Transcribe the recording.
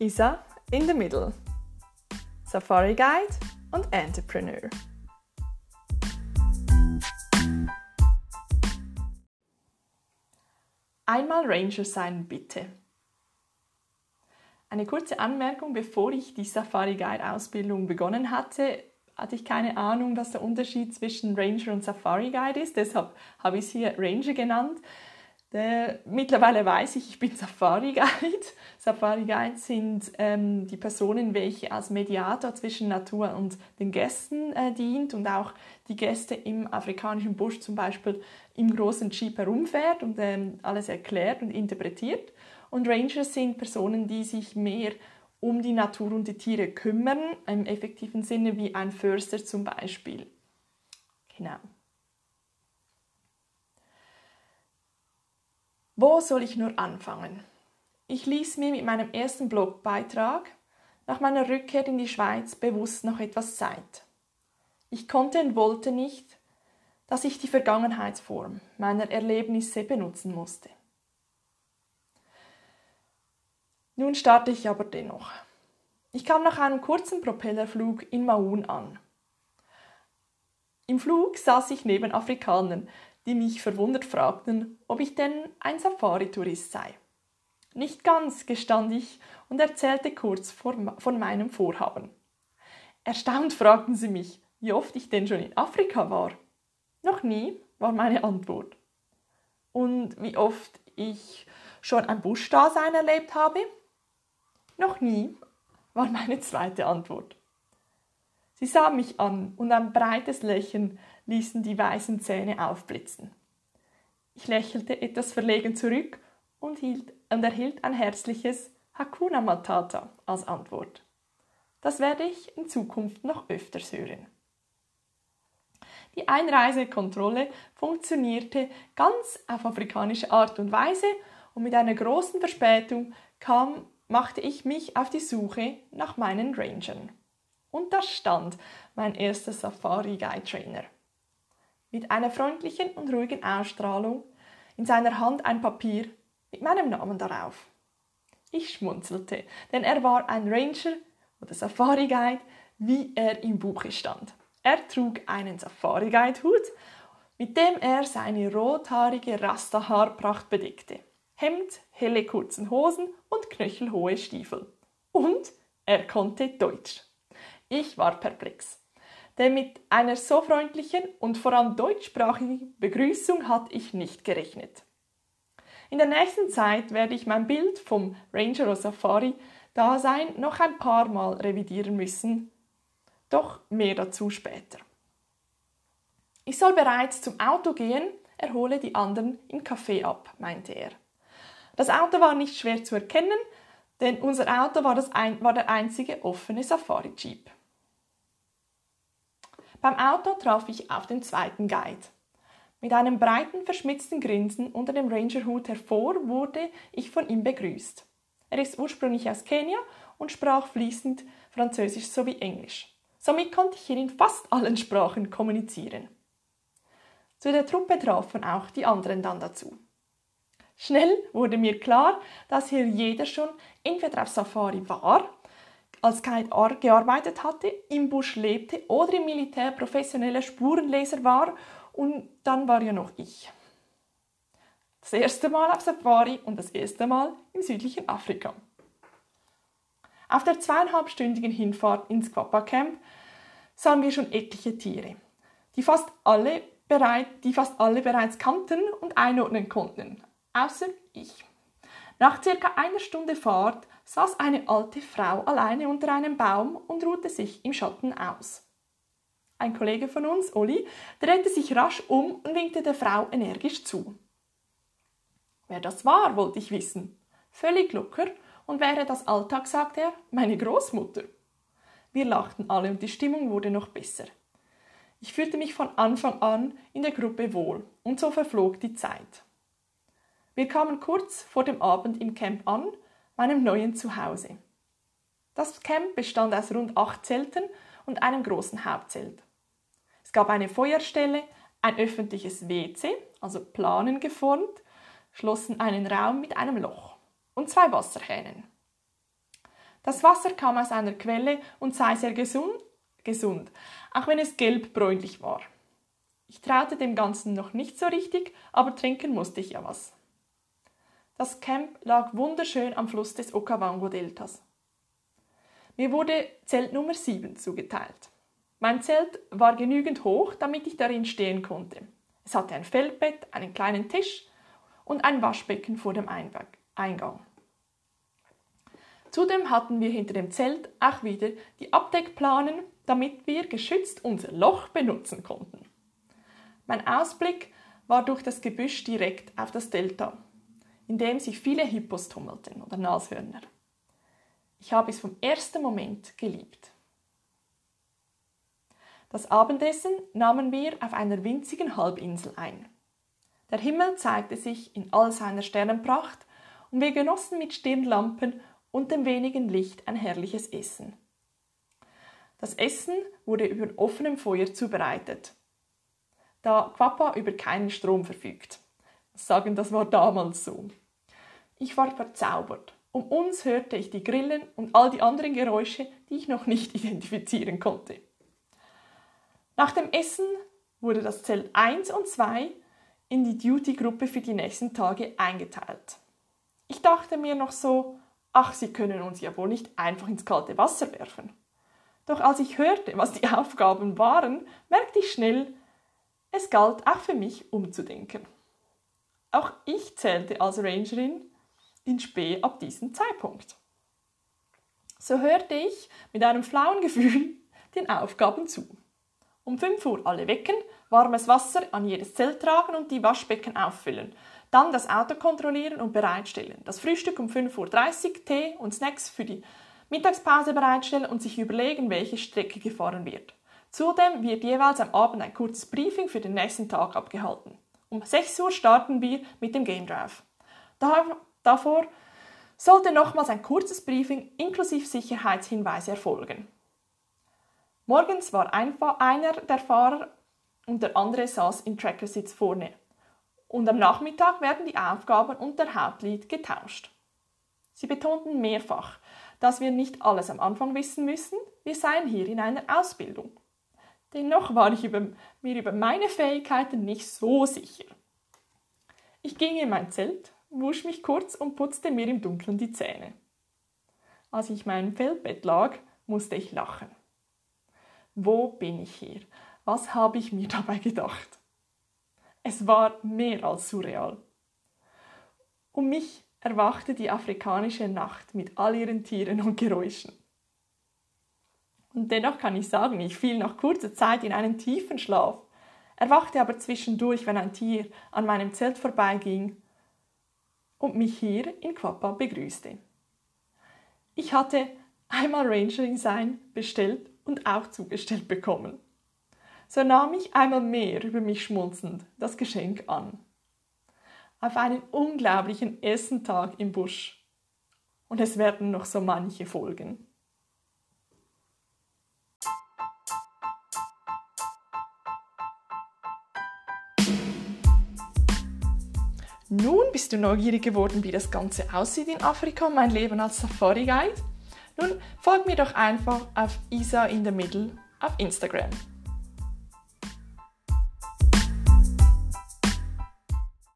Isa in the Middle, Safari Guide und Entrepreneur. Einmal Ranger sein, bitte. Eine kurze Anmerkung, bevor ich die Safari Guide Ausbildung begonnen hatte, hatte ich keine Ahnung, dass der Unterschied zwischen Ranger und Safari Guide ist. Deshalb habe ich es hier Ranger genannt. Der, mittlerweile weiß ich, ich bin Safari Guide. Safari Guide sind ähm, die Personen, welche als Mediator zwischen Natur und den Gästen äh, dient und auch die Gäste im afrikanischen Busch zum Beispiel im großen Jeep herumfährt und ähm, alles erklärt und interpretiert. Und Rangers sind Personen, die sich mehr um die Natur und die Tiere kümmern, im effektiven Sinne wie ein Förster zum Beispiel. Genau. Wo soll ich nur anfangen? Ich ließ mir mit meinem ersten Blogbeitrag nach meiner Rückkehr in die Schweiz bewusst noch etwas Zeit. Ich konnte und wollte nicht, dass ich die Vergangenheitsform meiner Erlebnisse benutzen musste. Nun starte ich aber dennoch. Ich kam nach einem kurzen Propellerflug in Maun an. Im Flug saß ich neben Afrikanern, die mich verwundert fragten, ob ich denn ein Safari-Tourist sei. Nicht ganz, gestand ich und erzählte kurz von meinem Vorhaben. Erstaunt fragten sie mich, wie oft ich denn schon in Afrika war. Noch nie, war meine Antwort. Und wie oft ich schon ein Buschdasein erlebt habe? Noch nie, war meine zweite Antwort. Sie sah mich an und ein breites Lächeln ließen die weißen Zähne aufblitzen. Ich lächelte etwas verlegen zurück und, hielt, und erhielt ein herzliches Hakuna Matata als Antwort. Das werde ich in Zukunft noch öfters hören. Die Einreisekontrolle funktionierte ganz auf afrikanische Art und Weise und mit einer großen Verspätung kam, machte ich mich auf die Suche nach meinen Rangern. Und da stand mein erster Safari Guide Trainer. Mit einer freundlichen und ruhigen Ausstrahlung, in seiner Hand ein Papier mit meinem Namen darauf. Ich schmunzelte, denn er war ein Ranger oder Safari Guide, wie er im Buche stand. Er trug einen Safari Guide Hut, mit dem er seine rothaarige Rasta-Haarpracht bedeckte. Hemd, helle kurzen Hosen und knöchelhohe Stiefel. Und er konnte Deutsch. Ich war perplex. Denn mit einer so freundlichen und vor allem deutschsprachigen Begrüßung hatte ich nicht gerechnet. In der nächsten Zeit werde ich mein Bild vom Ranger Safari Dasein noch ein paar Mal revidieren müssen, doch mehr dazu später. Ich soll bereits zum Auto gehen, erhole die anderen im Café ab, meinte er. Das Auto war nicht schwer zu erkennen, denn unser Auto war, ein, war der einzige offene Safari Jeep. Beim Auto traf ich auf den zweiten Guide. Mit einem breiten, verschmitzten Grinsen unter dem Rangerhut hervor wurde ich von ihm begrüßt. Er ist ursprünglich aus Kenia und sprach fließend Französisch sowie Englisch. Somit konnte ich hier in fast allen Sprachen kommunizieren. Zu der Truppe trafen auch die anderen dann dazu. Schnell wurde mir klar, dass hier jeder schon entweder auf Safari war als Guide gearbeitet hatte, im Busch lebte oder im Militär professioneller Spurenleser war und dann war ja noch ich. Das erste Mal auf Safari und das erste Mal im südlichen Afrika. Auf der zweieinhalbstündigen Hinfahrt ins Quappa Camp sahen wir schon etliche Tiere, die fast alle, bereit, die fast alle bereits kannten und einordnen konnten, außer ich. Nach circa einer Stunde Fahrt saß eine alte Frau alleine unter einem Baum und ruhte sich im Schatten aus. Ein Kollege von uns, Olli, drehte sich rasch um und winkte der Frau energisch zu. Wer das war, wollte ich wissen. Völlig locker und wäre das Alltag, sagte er, meine Großmutter. Wir lachten alle und die Stimmung wurde noch besser. Ich fühlte mich von Anfang an in der Gruppe wohl und so verflog die Zeit. Wir kamen kurz vor dem Abend im Camp an, meinem neuen Zuhause. Das Camp bestand aus rund acht Zelten und einem großen Hauptzelt. Es gab eine Feuerstelle, ein öffentliches WC, also Planen geformt, schlossen einen Raum mit einem Loch und zwei Wasserhähnen. Das Wasser kam aus einer Quelle und sei sehr gesund, gesund, auch wenn es gelb-bräunlich war. Ich traute dem Ganzen noch nicht so richtig, aber trinken musste ich ja was. Das Camp lag wunderschön am Fluss des Okavango-Deltas. Mir wurde Zelt Nummer 7 zugeteilt. Mein Zelt war genügend hoch, damit ich darin stehen konnte. Es hatte ein Feldbett, einen kleinen Tisch und ein Waschbecken vor dem Eingang. Zudem hatten wir hinter dem Zelt auch wieder die Abdeckplanen, damit wir geschützt unser Loch benutzen konnten. Mein Ausblick war durch das Gebüsch direkt auf das Delta, in dem sich viele Hippos tummelten oder Nashörner. Ich habe es vom ersten Moment geliebt. Das Abendessen nahmen wir auf einer winzigen Halbinsel ein. Der Himmel zeigte sich in all seiner Sternenpracht und wir genossen mit Stirnlampen und dem wenigen Licht ein herrliches Essen. Das Essen wurde über offenem Feuer zubereitet, da Quappa über keinen Strom verfügt. Sagen, das war damals so. Ich war verzaubert. Um uns hörte ich die Grillen und all die anderen Geräusche, die ich noch nicht identifizieren konnte. Nach dem Essen wurde das Zelt 1 und 2 in die Duty-Gruppe für die nächsten Tage eingeteilt. Ich dachte mir noch so, ach, sie können uns ja wohl nicht einfach ins kalte Wasser werfen. Doch als ich hörte, was die Aufgaben waren, merkte ich schnell, es galt auch für mich umzudenken. Auch ich zählte als Rangerin in Spee ab diesem Zeitpunkt. So hörte ich mit einem flauen Gefühl den Aufgaben zu. Um 5 Uhr alle wecken, warmes Wasser an jedes Zelt tragen und die Waschbecken auffüllen. Dann das Auto kontrollieren und bereitstellen. Das Frühstück um 5.30 Uhr, Tee und Snacks für die Mittagspause bereitstellen und sich überlegen, welche Strecke gefahren wird. Zudem wird jeweils am Abend ein kurzes Briefing für den nächsten Tag abgehalten. Um 6 Uhr starten wir mit dem Game Drive. davor sollte nochmals ein kurzes Briefing inklusive Sicherheitshinweise erfolgen. Morgens war einer der Fahrer und der andere saß im Trackersitz vorne. Und am Nachmittag werden die Aufgaben und der Hauptlied getauscht. Sie betonten mehrfach, dass wir nicht alles am Anfang wissen müssen, wir seien hier in einer Ausbildung. Dennoch war ich über, mir über meine Fähigkeiten nicht so sicher. Ich ging in mein Zelt, wusch mich kurz und putzte mir im Dunkeln die Zähne. Als ich in meinem Feldbett lag, musste ich lachen. Wo bin ich hier? Was habe ich mir dabei gedacht? Es war mehr als surreal. Um mich erwachte die afrikanische Nacht mit all ihren Tieren und Geräuschen. Und dennoch kann ich sagen, ich fiel nach kurzer Zeit in einen tiefen Schlaf, erwachte aber zwischendurch, wenn ein Tier an meinem Zelt vorbeiging und mich hier in Quappa begrüßte. Ich hatte einmal Rangerin sein bestellt und auch zugestellt bekommen. So nahm ich einmal mehr über mich schmunzelnd das Geschenk an. Auf einen unglaublichen Essentag im Busch. Und es werden noch so manche folgen. Nun bist du neugierig geworden, wie das Ganze aussieht in Afrika, mein Leben als Safari Guide? Nun folg mir doch einfach auf Isa in the Middle auf Instagram.